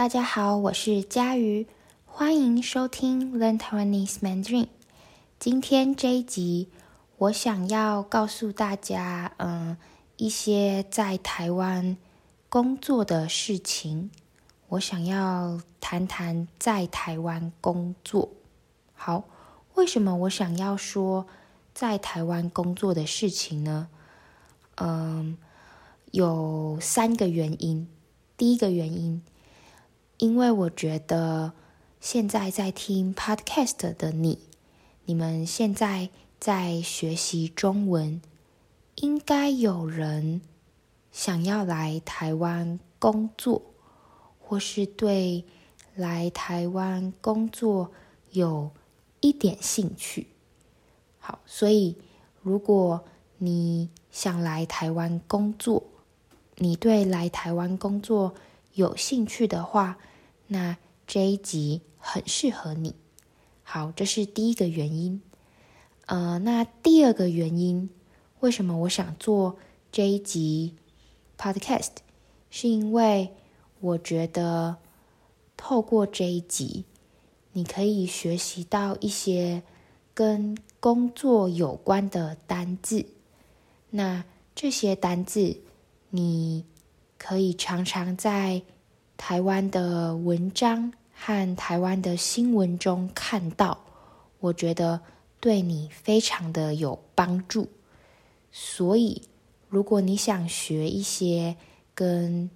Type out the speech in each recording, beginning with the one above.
大家好，我是佳瑜，欢迎收听 Learn Taiwanese Mandarin。今天这一集，我想要告诉大家，嗯，一些在台湾工作的事情。我想要谈谈在台湾工作。好，为什么我想要说在台湾工作的事情呢？嗯，有三个原因。第一个原因，因为我觉得现在在听 Podcast 的你，你们现在在学习中文，应该有人想要来台湾工作。或是对来台湾工作有一点兴趣，好，所以如果你想来台湾工作，你对来台湾工作有兴趣的话，那这一集很适合你。好，这是第一个原因。呃，那第二个原因，为什么我想做这一集 Podcast，是因为。我觉得透过这一集，你可以学习到一些跟工作有关的单字。那这些单字，你可以常常在台湾的文章和台湾的新闻中看到。我觉得对你非常的有帮助。所以，如果你想学一些跟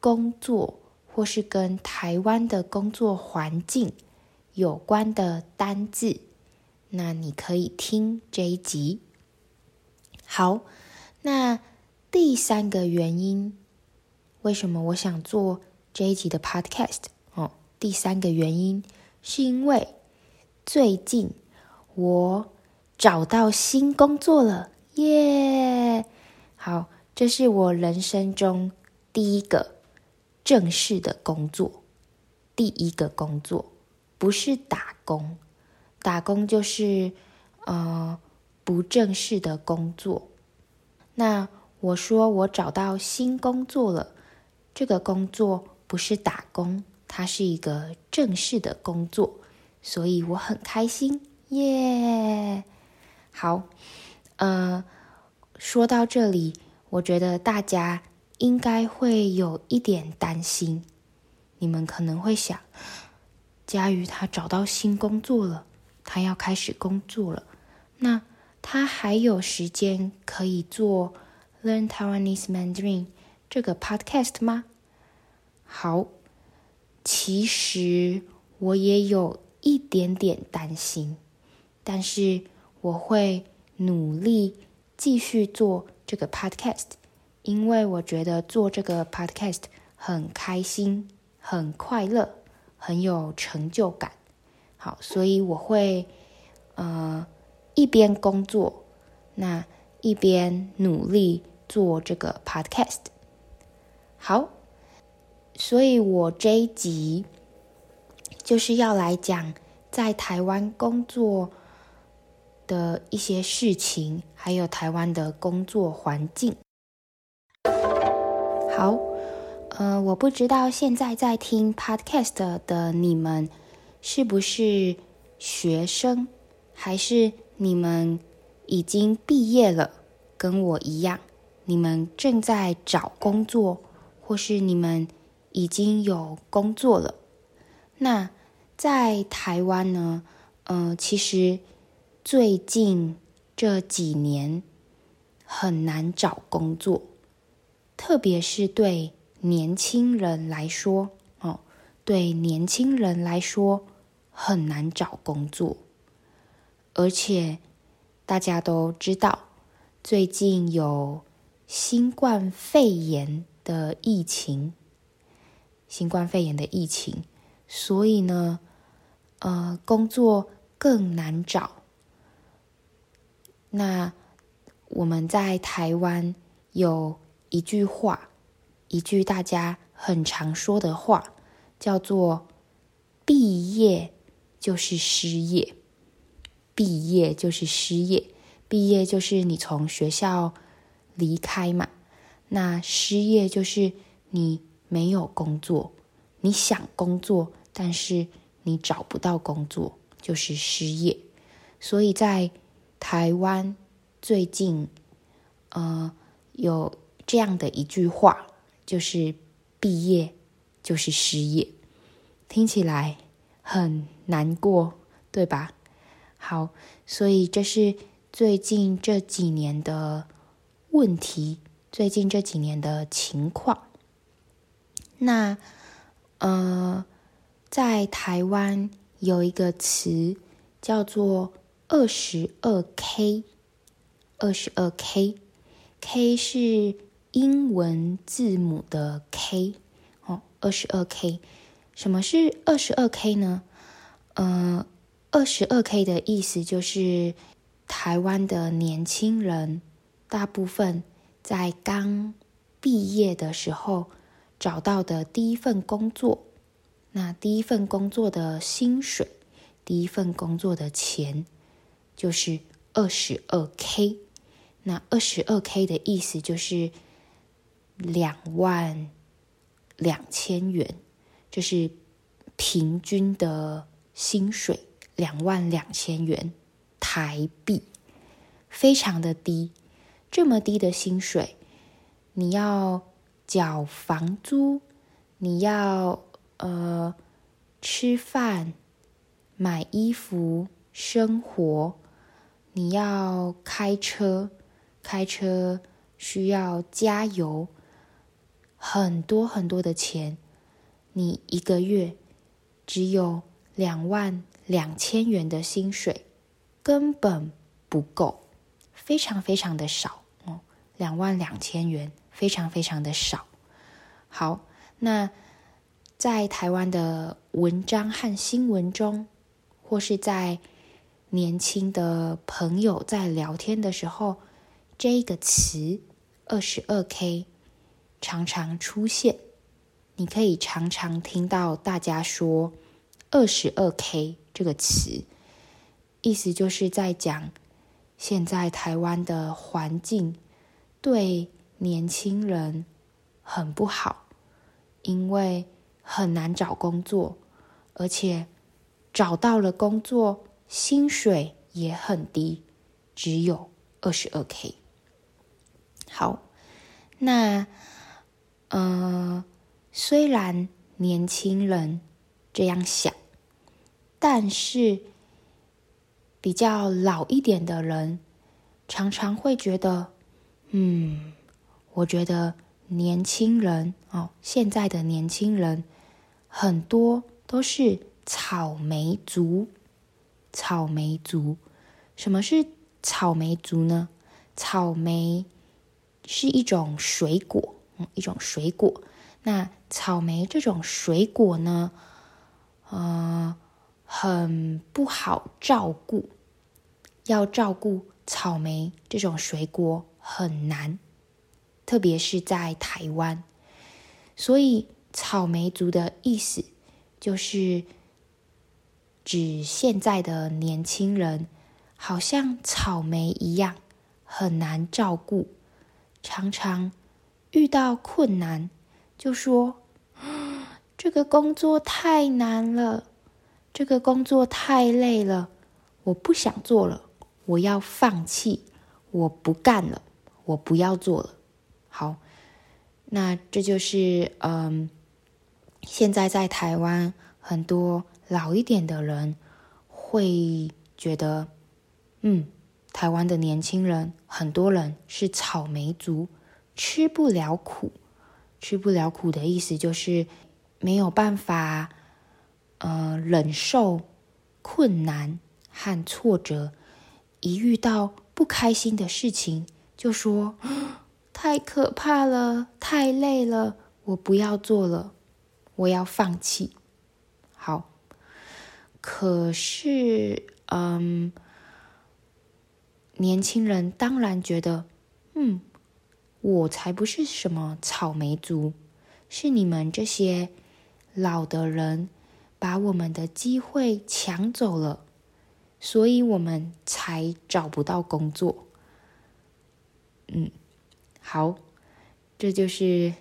工作或是跟台湾的工作环境有关的单字，那你可以听这一集。好，那第三个原因，为什么我想做这一集的 Podcast？哦，第三个原因是因为最近我找到新工作了，耶！好，这是我人生中第一个。正式的工作，第一个工作不是打工，打工就是呃不正式的工作。那我说我找到新工作了，这个工作不是打工，它是一个正式的工作，所以我很开心耶。好，呃，说到这里，我觉得大家。应该会有一点担心，你们可能会想，佳瑜他找到新工作了，他要开始工作了，那他还有时间可以做 Learn Taiwanese Mandarin 这个 podcast 吗？好，其实我也有一点点担心，但是我会努力继续做这个 podcast。因为我觉得做这个 podcast 很开心、很快乐、很有成就感。好，所以我会呃一边工作，那一边努力做这个 podcast。好，所以我这一集就是要来讲在台湾工作的一些事情，还有台湾的工作环境。好，呃，我不知道现在在听 podcast 的你们是不是学生，还是你们已经毕业了，跟我一样，你们正在找工作，或是你们已经有工作了。那在台湾呢，呃，其实最近这几年很难找工作。特别是对年轻人来说，哦，对年轻人来说很难找工作，而且大家都知道，最近有新冠肺炎的疫情，新冠肺炎的疫情，所以呢，呃，工作更难找。那我们在台湾有。一句话，一句大家很常说的话，叫做“毕业就是失业”。毕业就是失业，毕业就是你从学校离开嘛。那失业就是你没有工作，你想工作，但是你找不到工作，就是失业。所以在台湾最近，呃，有这样的一句话，就是毕业就是失业，听起来很难过，对吧？好，所以这是最近这几年的问题，最近这几年的情况。那，呃，在台湾有一个词叫做二十二 K，二十二 K，K 是英文字母的 K 哦，二十二 K，什么是二十二 K 呢？呃。二十二 K 的意思就是，台湾的年轻人大部分在刚毕业的时候找到的第一份工作，那第一份工作的薪水，第一份工作的钱就是二十二 K。那二十二 K 的意思就是两万两千元，就是平均的薪水。两万两千元台币，非常的低。这么低的薪水，你要缴房租，你要呃吃饭、买衣服、生活，你要开车，开车需要加油，很多很多的钱，你一个月只有两万。两千元的薪水根本不够，非常非常的少哦。两万两千元非常非常的少。好，那在台湾的文章和新闻中，或是在年轻的朋友在聊天的时候，这个词“二十二 K” 常常出现。你可以常常听到大家说“二十二 K”。这个词意思就是在讲现在台湾的环境对年轻人很不好，因为很难找工作，而且找到了工作薪水也很低，只有二十二 K。好，那呃，虽然年轻人这样想。但是，比较老一点的人常常会觉得，嗯，我觉得年轻人哦，现在的年轻人很多都是草莓族。草莓族，什么是草莓族呢？草莓是一种水果，嗯，一种水果。那草莓这种水果呢，呃。很不好照顾，要照顾草莓这种水果很难，特别是在台湾。所以“草莓族”的意思就是指现在的年轻人，好像草莓一样很难照顾，常常遇到困难就说：“ 这个工作太难了。”这个工作太累了，我不想做了，我要放弃，我不干了，我不要做了。好，那这就是嗯，现在在台湾很多老一点的人会觉得，嗯，台湾的年轻人很多人是草莓族，吃不了苦，吃不了苦的意思就是没有办法。呃，忍受困难和挫折，一遇到不开心的事情，就说 太可怕了，太累了，我不要做了，我要放弃。好，可是，嗯，年轻人当然觉得，嗯，我才不是什么草莓族，是你们这些老的人。把我们的机会抢走了，所以我们才找不到工作。嗯，好，这就是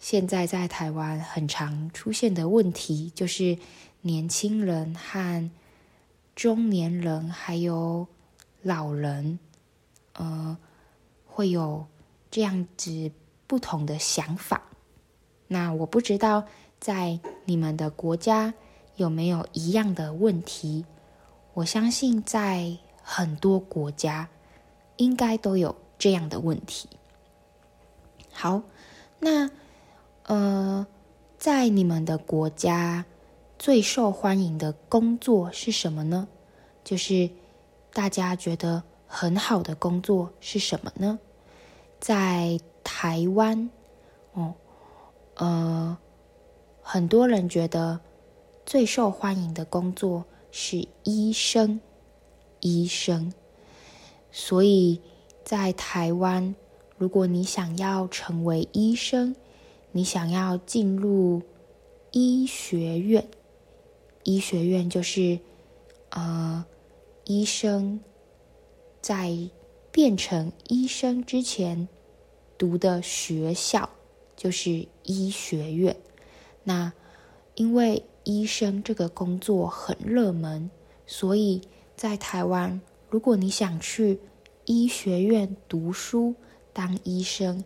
现在在台湾很常出现的问题，就是年轻人和中年人还有老人，呃，会有这样子不同的想法。那我不知道在你们的国家有没有一样的问题？我相信在很多国家应该都有这样的问题。好，那呃，在你们的国家最受欢迎的工作是什么呢？就是大家觉得很好的工作是什么呢？在台湾，哦，呃，很多人觉得最受欢迎的工作是医生，医生。所以在台湾，如果你想要成为医生，你想要进入医学院，医学院就是呃，医生在变成医生之前读的学校，就是医学院。那因为医生这个工作很热门，所以在台湾，如果你想去医学院读书，当医生，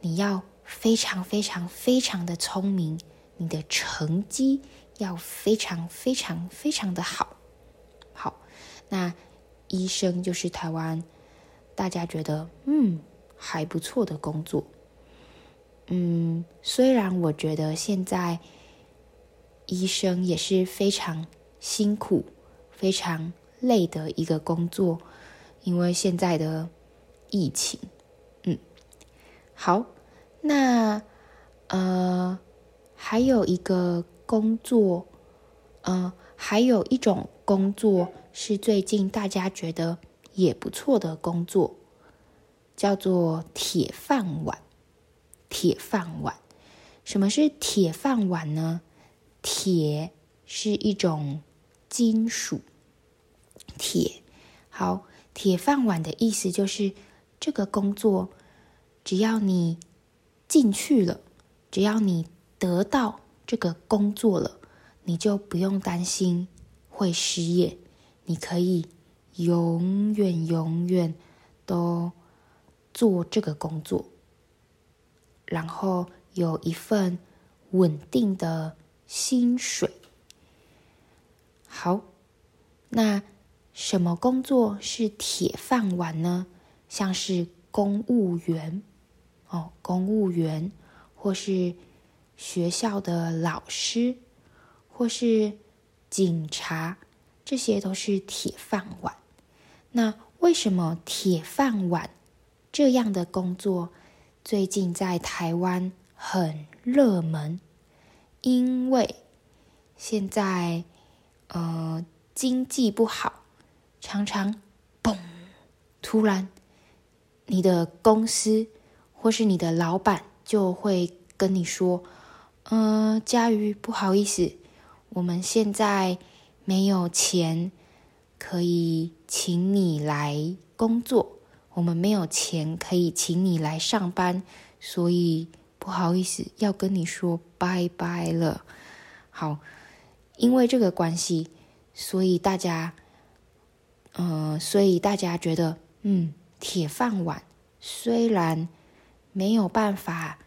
你要非常非常非常的聪明，你的成绩要非常非常非常的好。好，那医生就是台湾大家觉得嗯还不错的工作。嗯，虽然我觉得现在医生也是非常辛苦、非常累的一个工作，因为现在的疫情。好，那呃，还有一个工作，呃，还有一种工作是最近大家觉得也不错的工作，叫做铁饭碗。铁饭碗，什么是铁饭碗呢？铁是一种金属，铁。好，铁饭碗的意思就是这个工作。只要你进去了，只要你得到这个工作了，你就不用担心会失业。你可以永远永远都做这个工作，然后有一份稳定的薪水。好，那什么工作是铁饭碗呢？像是公务员。哦，公务员，或是学校的老师，或是警察，这些都是铁饭碗。那为什么铁饭碗这样的工作最近在台湾很热门？因为现在呃经济不好，常常嘣，突然你的公司。或是你的老板就会跟你说：“嗯、呃，佳瑜，不好意思，我们现在没有钱可以请你来工作，我们没有钱可以请你来上班，所以不好意思，要跟你说拜拜了。”好，因为这个关系，所以大家，嗯、呃，所以大家觉得，嗯，铁饭碗虽然。没有办法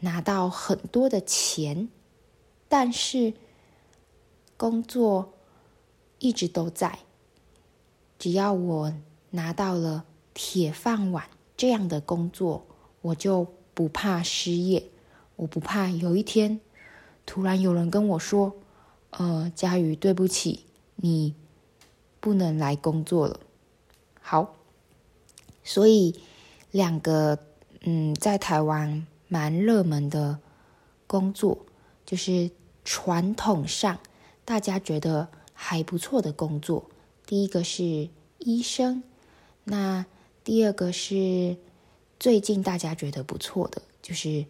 拿到很多的钱，但是工作一直都在。只要我拿到了铁饭碗这样的工作，我就不怕失业，我不怕有一天突然有人跟我说：“呃，佳瑜，对不起，你不能来工作了。”好，所以两个。嗯，在台湾蛮热门的工作，就是传统上大家觉得还不错的工作。第一个是医生，那第二个是最近大家觉得不错的，就是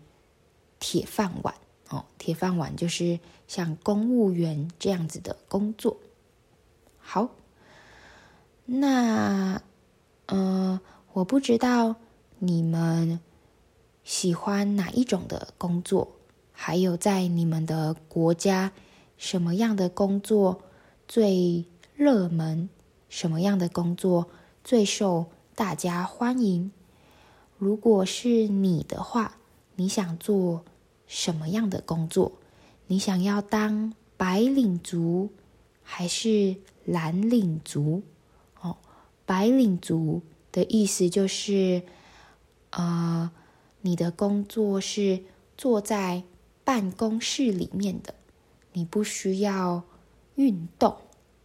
铁饭碗哦。铁饭碗就是像公务员这样子的工作。好，那嗯、我不知道。你们喜欢哪一种的工作？还有在你们的国家，什么样的工作最热门？什么样的工作最受大家欢迎？如果是你的话，你想做什么样的工作？你想要当白领族还是蓝领族？哦，白领族的意思就是，呃，你的工作是坐在办公室里面的，你不需要运动，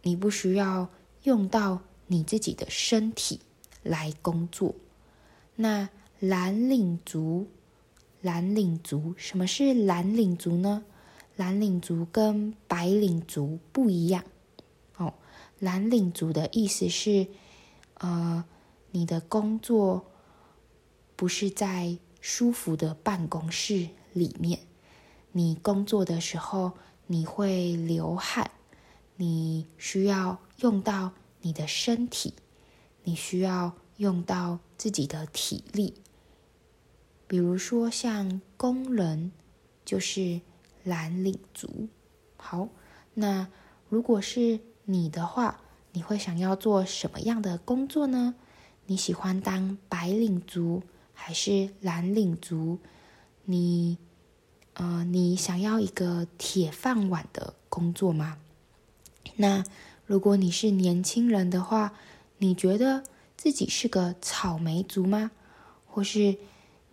你不需要用到你自己的身体来工作。那蓝领族，蓝领族，什么是蓝领族呢？蓝领族跟白领族不一样哦。蓝领族的意思是，呃，你的工作不是在舒服的办公室里面，你工作的时候你会流汗，你需要用到你的身体，你需要用到自己的体力。比如说，像工人就是蓝领族。好，那如果是你的话，你会想要做什么样的工作呢？你喜欢当白领族还是蓝领族？你，呃，你想要一个铁饭碗的工作吗？那如果你是年轻人的话，你觉得自己是个草莓族吗？或是？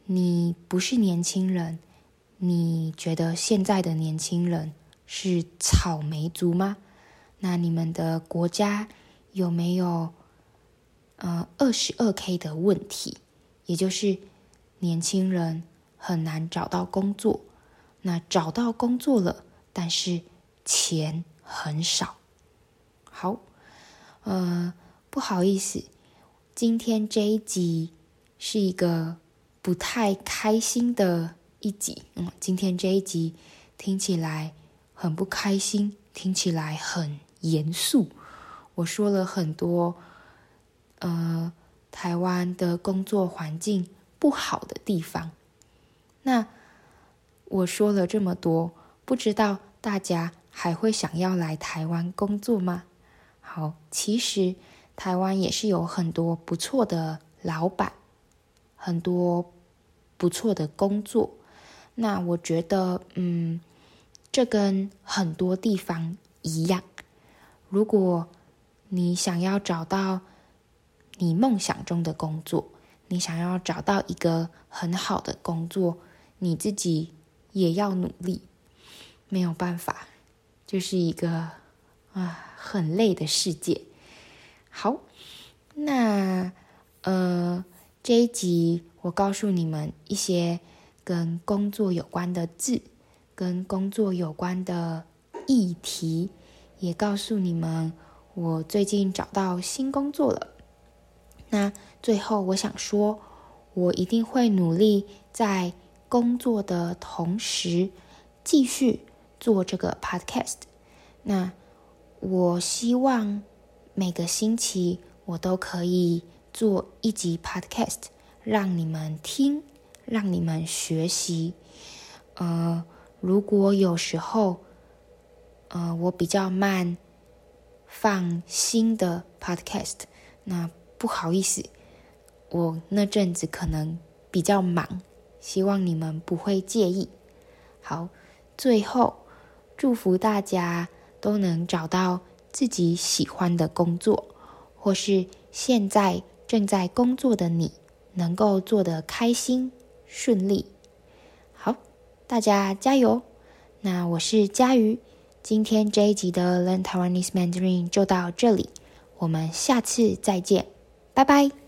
你不是年轻人，你觉得现在的年轻人是草莓族吗？那你们的国家有没有呃二十二 K 的问题？也就是年轻人很难找到工作，那找到工作了，但是钱很少。好，呃，不好意思，今天这一集是一个。不太开心的一集，嗯，今天这一集听起来很不开心，听起来很严肃。我说了很多，呃，台湾的工作环境不好的地方。那我说了这么多，不知道大家还会想要来台湾工作吗？好，其实台湾也是有很多不错的老板。很多不错的工作，那我觉得，嗯，这跟很多地方一样。如果你想要找到你梦想中的工作，你想要找到一个很好的工作，你自己也要努力。没有办法，就是一个啊很累的世界。好，那呃。这一集我告诉你们一些跟工作有关的字，跟工作有关的议题，也告诉你们我最近找到新工作了。那最后我想说，我一定会努力在工作的同时继续做这个 podcast。那我希望每个星期我都可以。做一集 Podcast，让你们听，让你们学习。呃，如果有时候，呃，我比较慢放新的 Podcast，那不好意思，我那阵子可能比较忙，希望你们不会介意。好，最后祝福大家都能找到自己喜欢的工作，或是现在。正在工作的你，能够做得开心顺利。好，大家加油！那我是佳瑜，今天这一集的 Learn Taiwanese Mandarin 就到这里，我们下次再见，拜拜。